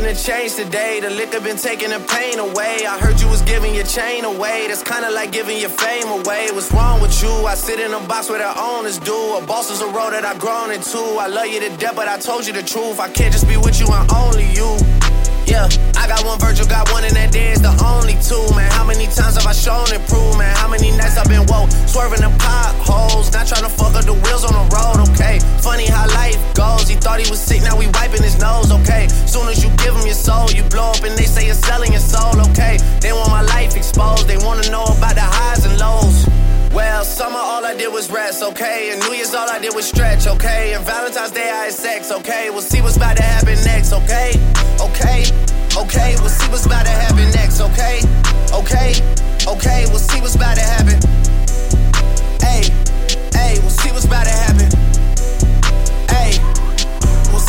making a change today. The liquor been taking the pain away. I heard you was giving your chain away. That's kinda like giving your fame away. What's wrong with you? I sit in a box where the owners do. A boss is a road that I've grown into. I love you to death, but I told you the truth. I can't just be with you and only you. Yeah, I got one Virgil, got one, and that day the only two, man. How many times have I shown and proved, man? How many nights I've been woke, swerving the potholes, not trying to fuck up the wheels on the road, wiping his nose, okay? Soon as you give him your soul, you blow up and they say you're selling your soul, okay? They want my life exposed, they wanna know about the highs and lows. Well, summer all I did was rest, okay? And New Year's all I did was stretch, okay? And Valentine's Day I had sex, okay? We'll see what's about to happen next, okay? Okay, okay, we'll see what's about to happen next, okay? Okay, okay, we'll see what's about to happen. Hey, hey, we'll see what's about to happen.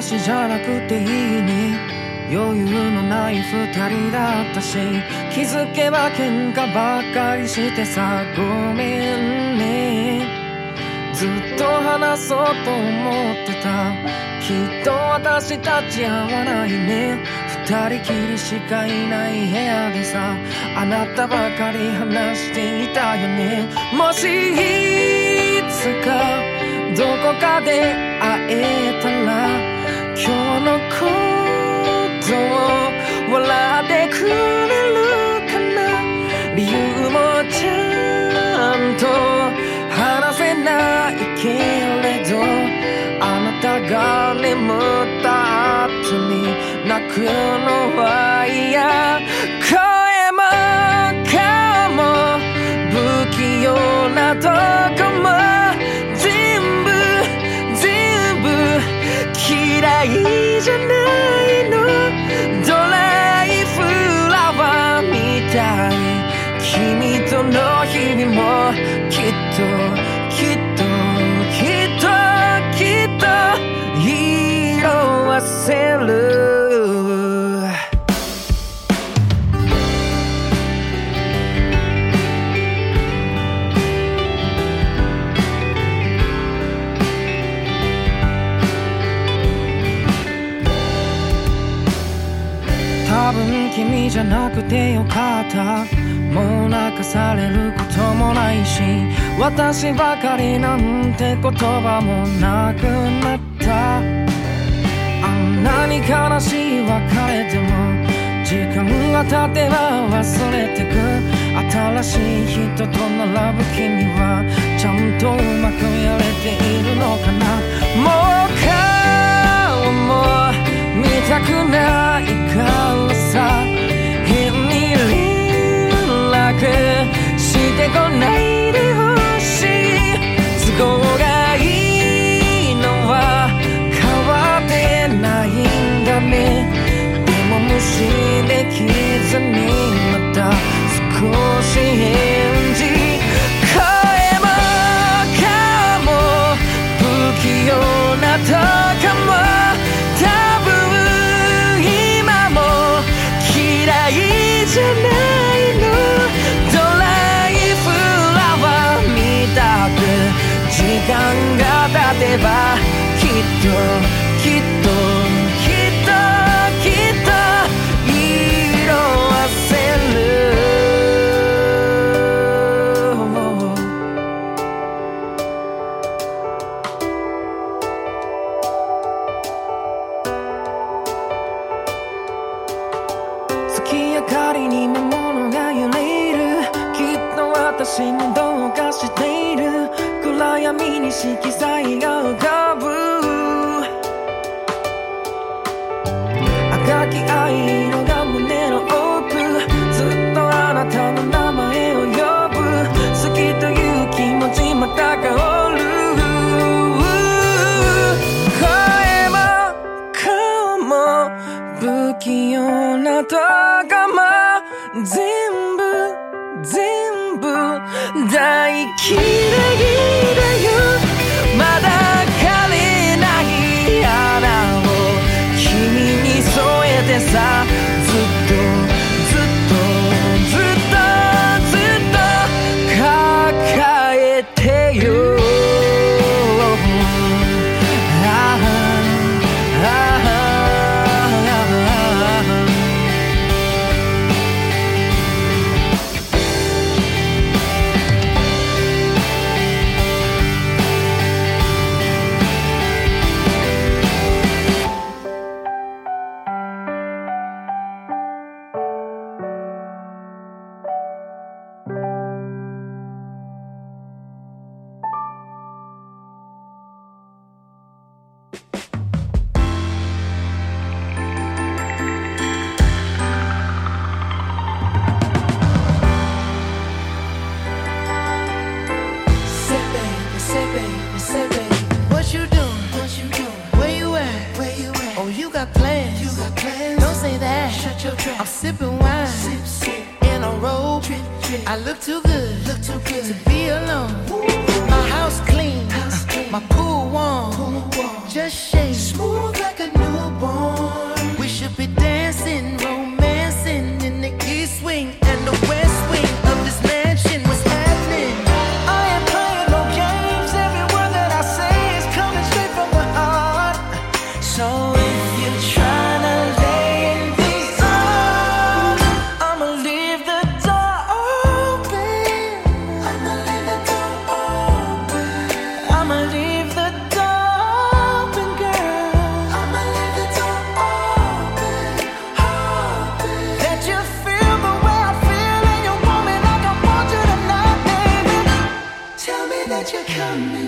私じゃなくていいに余裕のない二人だったし気づけば喧嘩ばっかりしてさごめんね。ずっと話そうと思ってた。きっと私たち合わないね。二人きりしかいない部屋でさ。あなたばかり話していたよね。もしいつかどこかで会えたら今日のことを笑ってくれるかな？理由もちゃんと話せないけれど。あなたが眠った後に泣くのは嫌。せる多分君じゃなくてよかった。もう泣かされることもないし私ばかりなんて言葉もなくなった。何悲しい別れでも時間が経てば忘れてく。新しい人と並ぶ君はちゃんとうまくやれているのかな。もう顔も見たくないからさ。変に連絡してこない。用な仲間全部全部大嫌い down.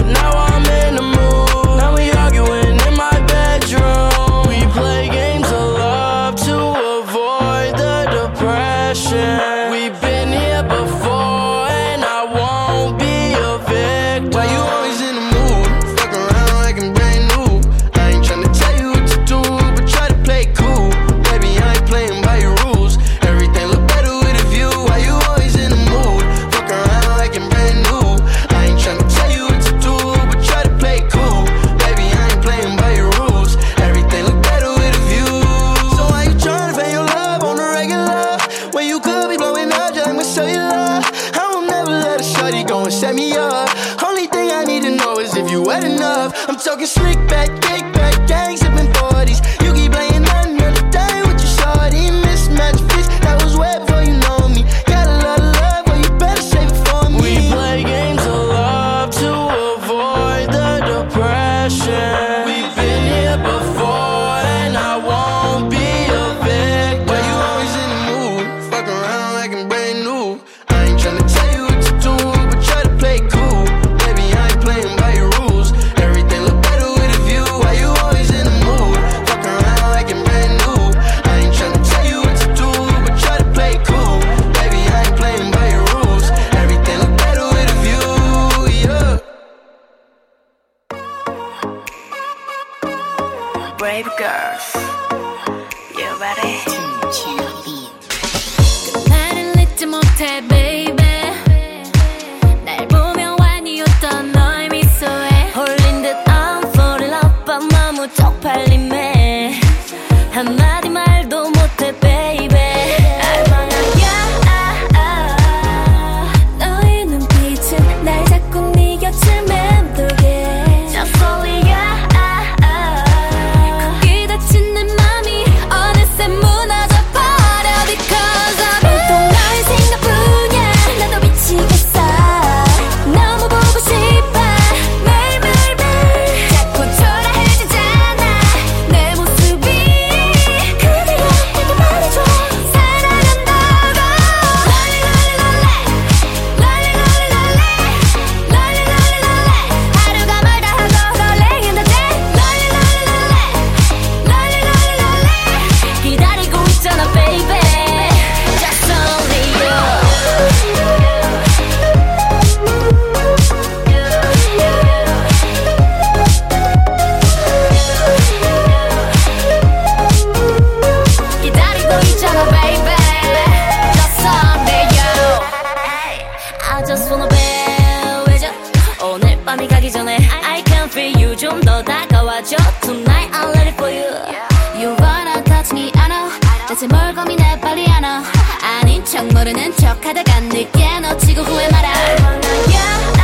대체 뭘 고민해 빨리 안아 아닌 척 모르는 척 하다가 늦게 놓치고 후회 말아 yeah.